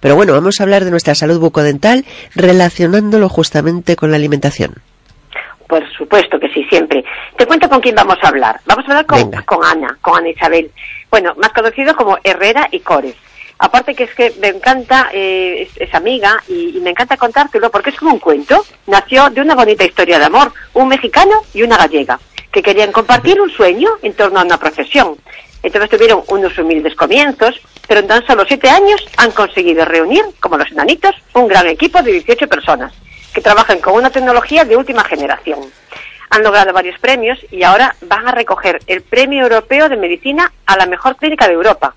Pero bueno, vamos a hablar de nuestra salud bucodental relacionándolo justamente con la alimentación. Por supuesto que sí, siempre. Te cuento con quién vamos a hablar. Vamos a hablar con, Ana, con Ana Isabel. Bueno, más conocido como Herrera y Cores. Aparte que es que me encanta, eh, es, amiga y, y, me encanta contártelo porque es como un cuento. Nació de una bonita historia de amor, un mexicano y una gallega, que querían compartir un sueño en torno a una profesión. Entonces tuvieron unos humildes comienzos, pero en tan solo siete años han conseguido reunir, como los enanitos, un gran equipo de 18 personas que trabajan con una tecnología de última generación. Han logrado varios premios y ahora van a recoger el Premio Europeo de Medicina a la mejor clínica de Europa.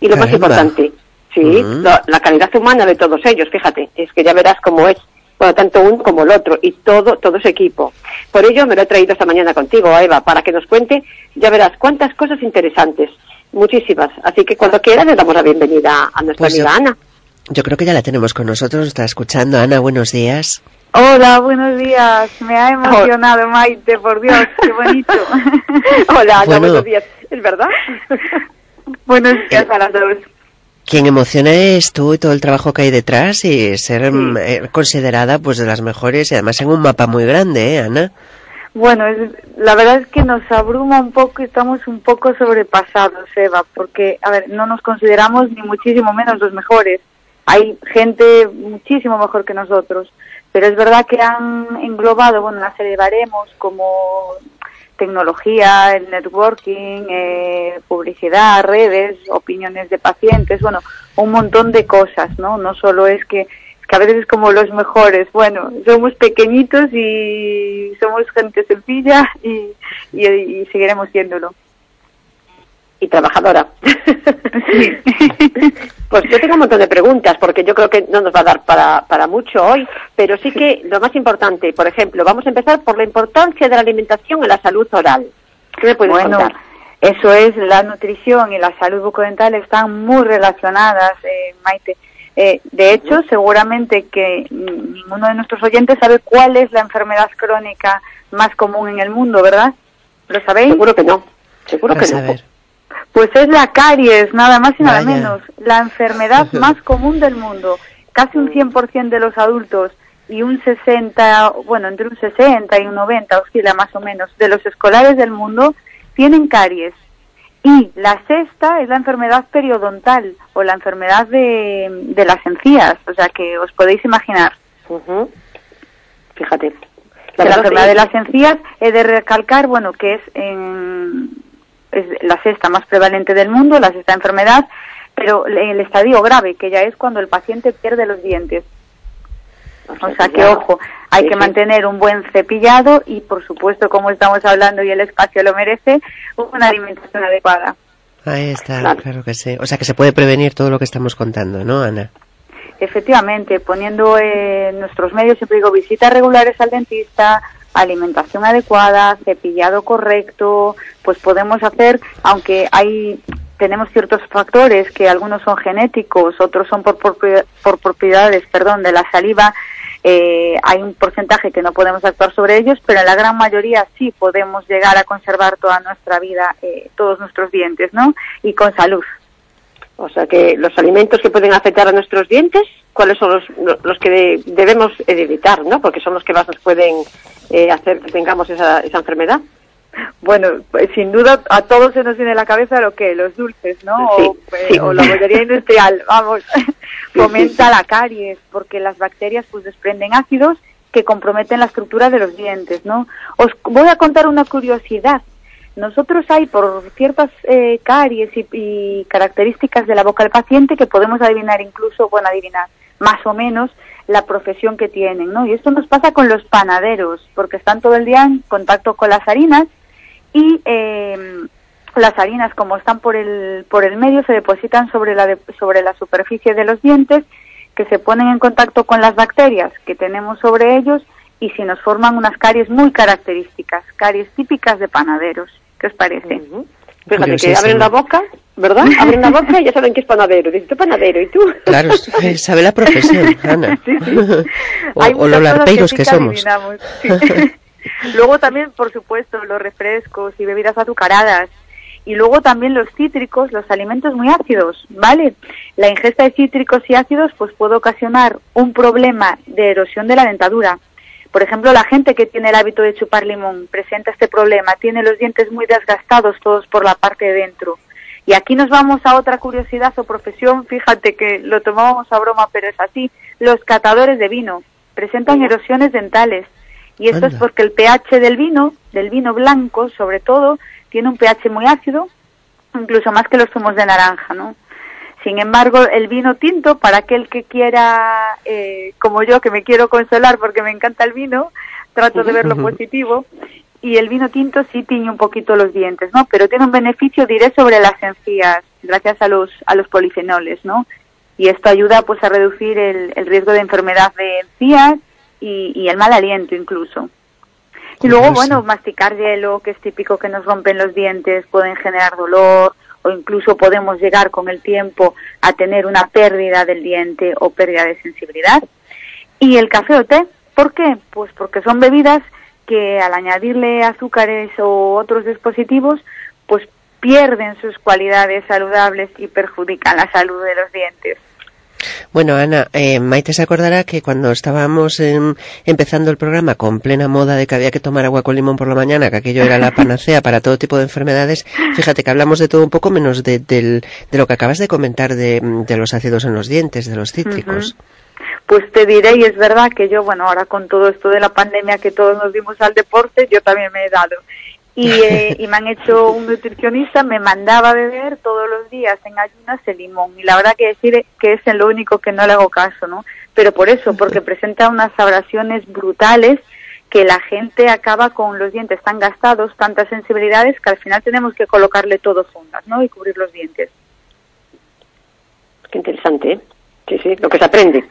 Y lo más importante, sí, la calidad humana de todos ellos, fíjate, es que ya verás cómo es bueno, tanto uno como el otro y todo, todo ese equipo. Por ello me lo he traído esta mañana contigo, Eva, para que nos cuente, ya verás cuántas cosas interesantes, muchísimas. Así que cuando quiera le damos la bienvenida a nuestra pues amiga Ana. Yo creo que ya la tenemos con nosotros, está escuchando. Ana, buenos días. Hola, buenos días. Me ha emocionado, Maite, por Dios, qué bonito. Hola, Ana, buenos días. ¿Es verdad? buenos días a las dos. Quien emociona es tú y todo el trabajo que hay detrás y ser mm, eh, considerada pues de las mejores y además en un mapa muy grande, ¿eh, Ana? Bueno, la verdad es que nos abruma un poco y estamos un poco sobrepasados, Eva, porque, a ver, no nos consideramos ni muchísimo menos los mejores. Hay gente muchísimo mejor que nosotros, pero es verdad que han englobado, bueno, una serie de baremos como tecnología, el networking, eh, publicidad, redes, opiniones de pacientes, bueno, un montón de cosas, ¿no? No solo es que, que a veces es como los mejores, bueno, somos pequeñitos y somos gente sencilla y, y seguiremos siéndolo y trabajadora. pues yo tengo un montón de preguntas porque yo creo que no nos va a dar para, para mucho hoy, pero sí que lo más importante, por ejemplo, vamos a empezar por la importancia de la alimentación en la salud oral. ¿Qué me puedes bueno, contar? Eso es, la nutrición y la salud bucodental están muy relacionadas, eh, Maite. Eh, de hecho, seguramente que ninguno de nuestros oyentes sabe cuál es la enfermedad crónica más común en el mundo, ¿verdad? ¿Lo sabéis? Seguro que no. Seguro que no. Pues es la caries, nada más y nada menos, la enfermedad más común del mundo. Casi un 100% de los adultos y un 60, bueno, entre un 60 y un 90, oscila más o menos, de los escolares del mundo tienen caries. Y la sexta es la enfermedad periodontal o la enfermedad de, las encías, o sea que os podéis imaginar. Fíjate. La, la enfermedad de las encías he de recalcar, bueno, que es en, es la sexta más prevalente del mundo, la sexta enfermedad, pero el estadio grave, que ya es cuando el paciente pierde los dientes. O sea que, ojo, hay que mantener un buen cepillado y, por supuesto, como estamos hablando y el espacio lo merece, una alimentación adecuada. Ahí está, claro, que sí. O sea que se puede prevenir todo lo que estamos contando, ¿no, Ana? Efectivamente, poniendo en nuestros medios, siempre digo, visitas regulares al dentista, alimentación adecuada, cepillado correcto, pues podemos hacer, aunque hay tenemos ciertos factores que algunos son genéticos, otros son por, por, propiedades, perdón, de la saliva, eh, hay un porcentaje que no podemos actuar sobre ellos, pero en la gran mayoría sí podemos llegar a conservar toda nuestra vida, eh, todos nuestros dientes, ¿no? Y con salud. O sea que los alimentos que pueden afectar a nuestros dientes, ¿cuáles son los, los que debemos evitar, no? Porque son los que más nos pueden eh, hacer que tengamos esa, esa enfermedad. Bueno, pues, sin duda a todos se nos viene a la cabeza lo que los dulces, ¿no? o, eh, o, la bollería industrial, vamos, fomenta la caries porque las bacterias pues desprenden ácidos que comprometen la estructura de los dientes, ¿no? Os voy a contar una curiosidad. Nosotros hay por ciertas eh, caries y, características de la boca del paciente que podemos adivinar incluso, bueno, adivinar más o menos la profesión que tienen, ¿no? Y esto nos pasa con los panaderos, porque están todo el día en contacto con las harinas y em, las harinas, como están por el, por el medio, se depositan sobre la, sobre la superficie de los dientes, que se ponen en contacto con las bacterias que tenemos sobre ellos y si nos forman unas caries muy características, caries típicas de panaderos. ¿Qué os parece? Fíjate que abren la boca, ¿verdad? Abren la boca y ya saben que es panadero. Dices, tú panadero, ¿y tú? Claro, sabe la profesión, Ana. Sí, sí. o, los larpeiros que, somos. Luego también, por supuesto, los refrescos y bebidas azucaradas. Y luego también los cítricos, los alimentos muy ácidos, ¿vale? La ingesta de cítricos y ácidos pues puede ocasionar un problema de erosión de la dentadura. Por ejemplo, la gente que tiene el hábito de chupar limón presenta este problema, tiene los dientes muy desgastados todos por la parte de dentro. Y aquí nos vamos a otra curiosidad o profesión, fíjate que lo tomábamos a broma, pero es así. Los catadores de vino presentan erosiones dentales. Y esto es porque el pH del vino, del vino blanco sobre todo, tiene un pH muy ácido, incluso más que los zumos de naranja, ¿no? Sin embargo, el vino tinto, para aquel que quiera, eh, como yo, que me quiero consolar porque me encanta el vino, trato de ver lo positivo, y el vino tinto sí tiñe un poquito los dientes, ¿no? Pero tiene un beneficio, diré, sobre las encías, gracias a los, a los polifenoles, ¿no? Y esto ayuda, pues, a reducir el, el riesgo de enfermedad de encías y, y el mal aliento incluso. Y luego, bueno, masticar hielo, que es típico que nos rompen los dientes, pueden generar dolor o incluso podemos llegar con el tiempo a tener una pérdida del diente o pérdida de sensibilidad. Y el café o té, ¿por qué? Pues porque son bebidas que al añadirle azúcares o otros dispositivos, pues pierden sus cualidades saludables y perjudican la salud de los dientes. Bueno, Ana, eh, Maite se acordará que cuando estábamos empezando el programa con plena moda de que había que tomar agua con limón por la mañana, que aquello era la panacea para todo tipo de enfermedades, fíjate que hablamos de todo un poco menos de, de lo que acabas de comentar de, los ácidos en los dientes, de los cítricos. Pues te diré, y es verdad que yo, bueno, ahora con todo esto de la pandemia que todos nos dimos al deporte, yo también me he dado. Y, eh, y, me han hecho un nutricionista, me mandaba a beber todos los días en ayunas el limón. Y la verdad que decir que es lo único que no le hago caso, ¿no? Pero por eso, porque presenta unas abrasiones brutales que la gente acaba con los dientes tan gastados, tantas sensibilidades, que al final tenemos que colocarle todo fundas, ¿no? Y cubrir los dientes. Qué interesante, ¿eh? Sí, sí, lo que se aprende.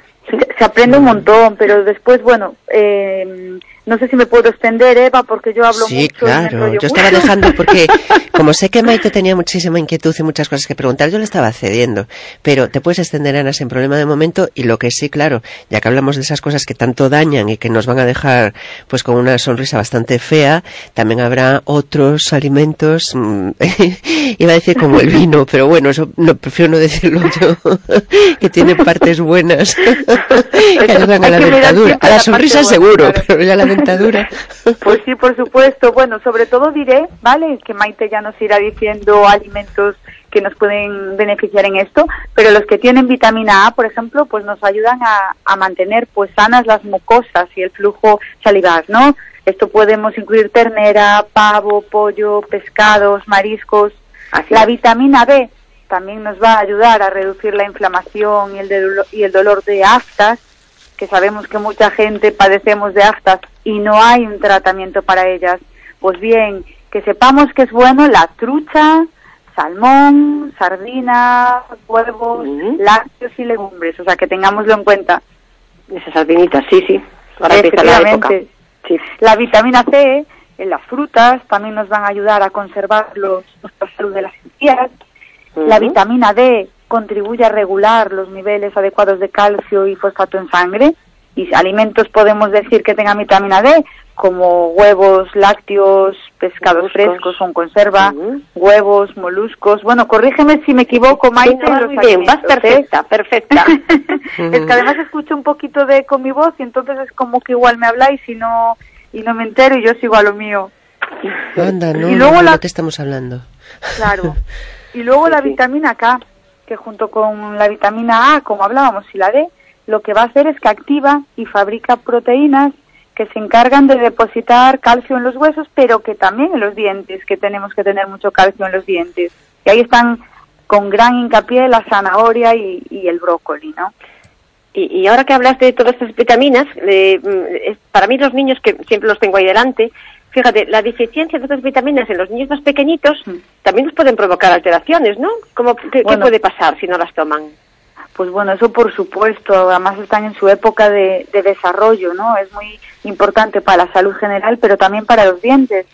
Se, aprende un montón, pero después, bueno, eh, no sé si me puedo extender, Eva, porque yo hablo sí, mucho. Sí, claro. Yo estaba dejando porque, como sé que Maite tenía muchísima inquietud y muchas cosas que preguntar, yo le estaba cediendo. Pero te puedes extender, Ana, sin problema de momento. Y lo que sí, claro, ya que hablamos de esas cosas que tanto dañan y que nos van a dejar, pues, con una sonrisa bastante fea, también habrá otros alimentos, mm, iba a decir como el vino, pero bueno, eso no, prefiero no decirlo yo, que tiene partes buenas que ayudan a la dentadura. A la sonrisa seguro, pero ya la Pues sí, por supuesto. Bueno, sobre todo diré, ¿vale? Que Maite ya nos irá diciendo alimentos que nos pueden beneficiar en esto, pero los que tienen vitamina A, por ejemplo, pues nos ayudan a, mantener pues sanas las mucosas y el flujo salivar, ¿no? Esto podemos incluir ternera, pavo, pollo, pescados, mariscos. La vitamina B también nos va a ayudar a reducir la inflamación y el, y el dolor de aftas que sabemos que mucha gente padecemos de aftas y no hay un tratamiento para ellas. Pues bien, que sepamos que es bueno la trucha, salmón, sardina, huevos, lácteos y legumbres, o sea, que tengámoslo en cuenta. Esas sardinitas, sí, sí. Efectivamente. La, la vitamina C en las frutas también nos van a ayudar a conservar los, nuestra salud de las encías. La vitamina D contribuye a regular los niveles adecuados de calcio y fosfato en sangre. Y alimentos podemos decir que tengan vitamina D, como huevos, lácteos, pescados frescos con conserva, huevos, moluscos. Bueno, corrígeme si me equivoco, Maite. bien, vas ¿eh? perfecta, perfecta. es que además escucho un poquito de con mi voz y entonces es como que igual me habláis y no y no me entero y yo sigo a lo mío. Anda, no, y luego la... estamos hablando. Claro. Y luego la vitamina K, que junto con la vitamina A, como hablábamos, y la D, lo que va a hacer es que activa y fabrica proteínas que se encargan de depositar calcio en los huesos, pero que también en los dientes, que tenemos que tener mucho calcio en los dientes. Y ahí están con gran hincapié la zanahoria y, el brócoli, ¿no? Y, ahora que hablaste de todas estas vitaminas, eh, mm, para mí los niños, que siempre los tengo ahí delante, Fíjate, la deficiencia de otras vitaminas en los niños más pequeñitos mm. también nos pueden provocar alteraciones, ¿no? ¿Cómo, qué, puede pasar si no las toman? Pues bueno, eso por supuesto, además están en su época de, desarrollo, ¿no? Es muy importante para la salud general, pero también para los dientes,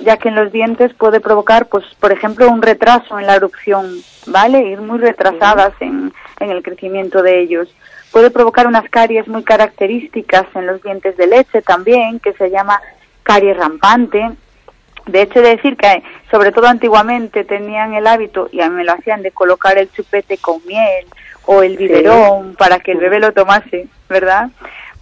ya que en los dientes puede provocar, pues, por ejemplo, un retraso en la erupción, ¿vale? Ir muy retrasadas en, en el crecimiento de ellos. Puede provocar unas caries muy características en los dientes de leche también, que se llama caries rampante. De hecho, de decir que, sobre todo antiguamente, tenían el hábito, y a mí me lo hacían, de colocar el chupete con miel o el biberón para que el bebé lo tomase, ¿verdad?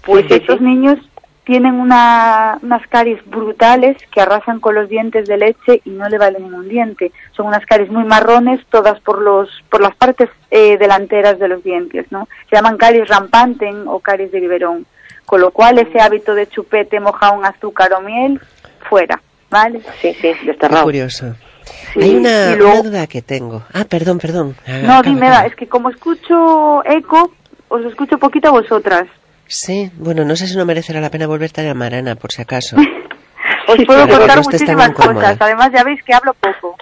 Pues estos niños tienen una, unas caries brutales que arrasan con los dientes de leche y no le vale ningún diente. Son unas caries muy marrones, todas por los por las partes eh, delanteras de los dientes, ¿no? Se llaman caries rampanten o caries de biberón. Con lo cual ese hábito de chupete mojado en azúcar o miel, fuera. ¿vale? Sí, sí, desterrado. curioso. Hay una, duda que tengo. Ah, perdón, perdón. no, dime, es que como escucho eco, os escucho poquito a vosotras. Sí, bueno, no sé si no merecerá la pena volverte a llamar, Ana, por si acaso. os puedo contar muchísimas cosas, además ya veis que hablo poco.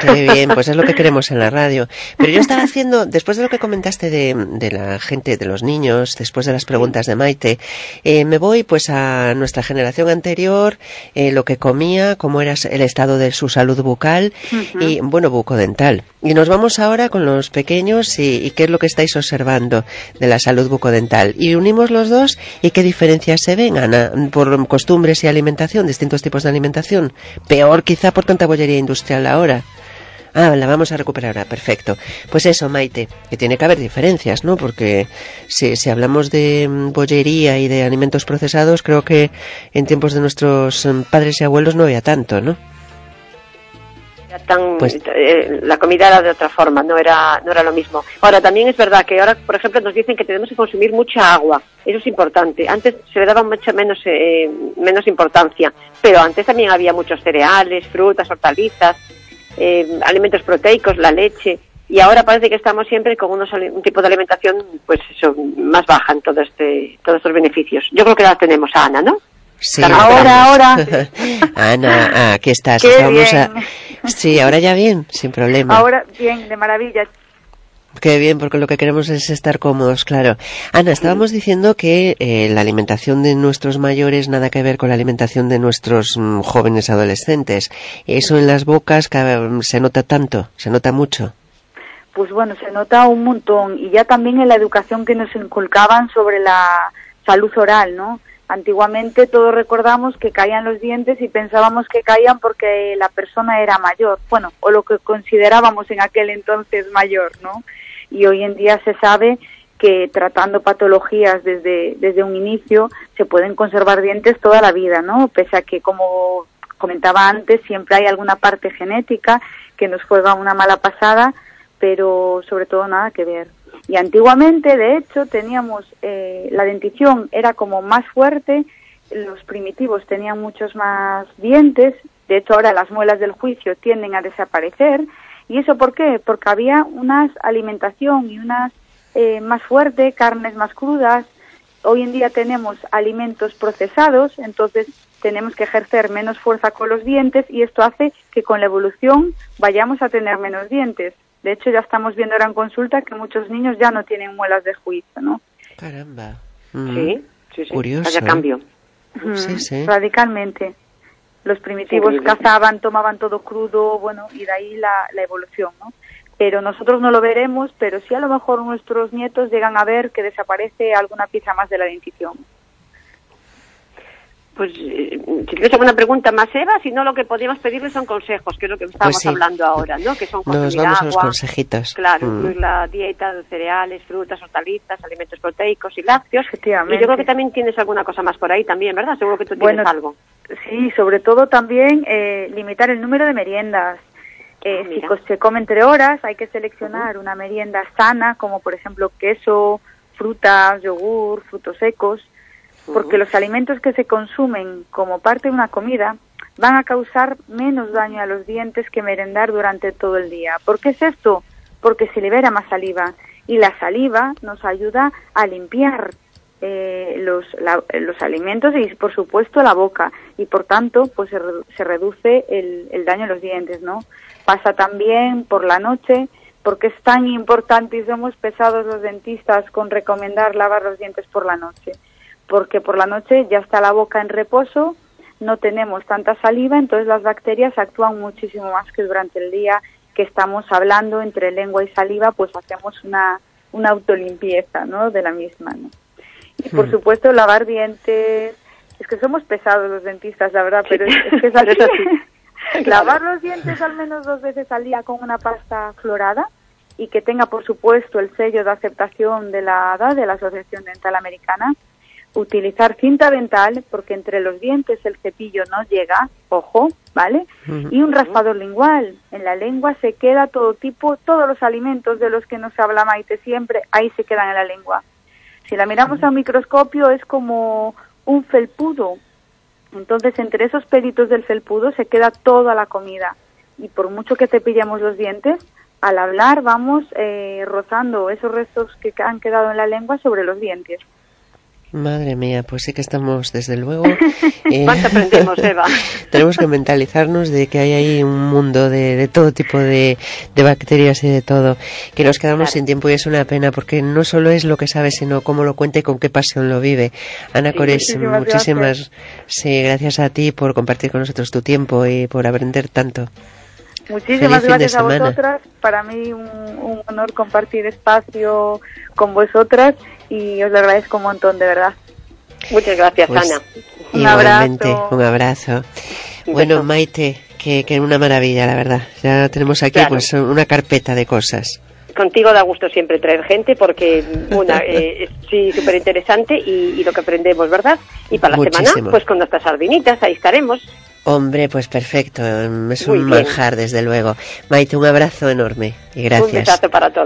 Qué bien, pues es lo que queremos en la radio. Pero yo estaba haciendo, después de lo que comentaste de, de la gente, de los niños, después de las preguntas de Maite, eh, me voy pues a nuestra generación anterior, eh, lo que comía, cómo era el estado de su salud bucal y, bueno, bucodental. Y nos vamos ahora con los pequeños y, y, qué es lo que estáis observando de la salud bucodental. Y unimos los dos y qué diferencias se ven, Ana, por costumbres y alimentación, distintos tipos de alimentación. Peor quizá por tanta bollería industrial ahora. Ah, la vamos a recuperar ahora, perfecto. Pues eso, Maite, que tiene que haber diferencias, ¿no? Porque si, si hablamos de mm, bollería y de alimentos procesados, creo que en tiempos de nuestros mm, padres y abuelos no había tanto, ¿no? Tan, pues, eh, la comida era de otra forma, no era, no era lo mismo. Ahora, también es verdad que ahora, por ejemplo, nos dicen que tenemos que consumir mucha agua. Eso es importante. Antes se le daba mucho menos, eh, menos importancia, pero antes también había muchos cereales, frutas, hortalizas eh, alimentos proteicos, la leche, y ahora parece que estamos siempre con unos, un tipo de alimentación pues eso, más baja en todo este, todos estos beneficios. Yo creo que la tenemos a Ana, ¿no? Sí, ahora, ahora. Ana, aquí estás. A... Sí, ahora ya bien, sin problema. Ahora bien, de maravilla. Qué bien, porque lo que queremos es estar cómodos, claro. Ana, estábamos diciendo que eh, la alimentación de nuestros mayores nada que ver con la alimentación de nuestros mm, jóvenes adolescentes. Eso en las bocas se nota tanto, se nota mucho. Pues bueno, se nota un montón y ya también en la educación que nos inculcaban sobre la salud oral, ¿no? Antiguamente todos recordamos que caían los dientes y pensábamos que caían porque la persona era mayor, bueno, o lo que considerábamos en aquel entonces mayor, ¿no? y hoy en día se sabe que tratando patologías desde, desde un inicio se pueden conservar dientes toda la vida, ¿no? Pese a que, como comentaba antes, siempre hay alguna parte genética que nos juega una mala pasada, pero sobre todo nada que ver. Y antiguamente, de hecho, teníamos eh, la dentición era como más fuerte, los primitivos tenían muchos más dientes, de hecho ahora las muelas del juicio tienden a desaparecer, ¿Y eso por qué? Porque había una alimentación y unas eh, más fuerte, carnes más crudas. Hoy en día tenemos alimentos procesados, entonces tenemos que ejercer menos fuerza con los dientes y esto hace que con la evolución vayamos a tener menos dientes. De hecho, ya estamos viendo ahora en consulta que muchos niños ya no tienen muelas de juicio, ¿no? Caramba. Sí, sí, sí. Curioso. Vaya cambio. Sí, sí. Radicalmente. Los primitivos cazaban, tomaban todo crudo, bueno, y de ahí la, la evolución, ¿no? Pero nosotros no lo veremos, pero sí a lo mejor nuestros nietos llegan a ver que desaparece alguna pieza más de la dentición. Pues eh, si tienes alguna pregunta más, Eva, si no lo que podríamos pedirle son consejos, que es lo que estamos pues hablando ahora, ¿no? Que son Nos vamos a los consejitos. Claro, mm. la dieta de cereales, frutas, hortalizas, alimentos proteicos y lácteos. Y yo creo que también tienes alguna cosa más por ahí también, ¿verdad? Seguro que tú tienes algo. Sí, sobre todo también eh, limitar el número de meriendas. Eh, ah, si se come entre horas, hay que seleccionar una merienda sana, como por ejemplo queso, frutas, yogur, frutos secos, porque los alimentos que se consumen como parte de una comida van a causar menos daño a los dientes que merendar durante todo el día. ¿Por qué es esto? Porque se libera más saliva y la saliva nos ayuda a limpiar eh, los, los alimentos y por supuesto la boca y por tanto pues se, reduce el, el, daño a los dientes no pasa también por la noche porque es tan importante y somos pesados los dentistas con recomendar lavar los dientes por la noche porque por la noche ya está la boca en reposo no tenemos tanta saliva entonces las bacterias actúan muchísimo más que durante el día que estamos hablando entre lengua y saliva pues hacemos una una autolimpieza no de la misma no y por hmm. supuesto lavar dientes. Es que somos pesados los dentistas, la verdad, pero es, que es así. Lavar los dientes al menos dos veces al día con una pasta florada y que tenga, por supuesto, el sello de aceptación de la ADA, de la Asociación Dental Americana. Utilizar cinta dental, porque entre los dientes el cepillo no llega, ojo, ¿vale? Y un raspador lingual. En la lengua se queda todo tipo, todos los alimentos de los que nos habla Maite siempre, ahí se quedan en la lengua. Si la miramos a un microscopio es como un felpudo. Entonces, entre esos peditos del felpudo se queda toda la comida. Y por mucho que cepillemos los dientes, al hablar vamos eh, rozando esos restos que han quedado en la lengua sobre los dientes. Madre mía, pues sí que estamos, desde luego. Eh, ¿Cuánto aprendemos, Eva? tenemos que mentalizarnos de que hay ahí un mundo de, todo tipo de, bacterias y de todo, que nos quedamos sin tiempo y es una pena porque no solo es lo que sabe, sino cómo lo cuenta y con qué pasión lo vive. Ana Cores, muchísimas, sí, gracias a ti por compartir con nosotros tu tiempo y por aprender tanto. Muchísimas gracias a vosotras. Para mí un, honor compartir espacio con vosotras y os lo agradezco un montón, de verdad. Muchas gracias, pues, Ana. Un abrazo. un abrazo. Bueno, Maite, que, que una maravilla, la verdad. Ya tenemos aquí pues una carpeta de cosas contigo da gusto siempre traer gente porque una eh, sí súper interesante y, lo que aprendemos verdad y para la semana pues con nuestras sardinitas ahí estaremos Hombre, pues perfecto. Es un manjar, desde luego. Maite, un abrazo enorme y gracias. Un besazo para todos.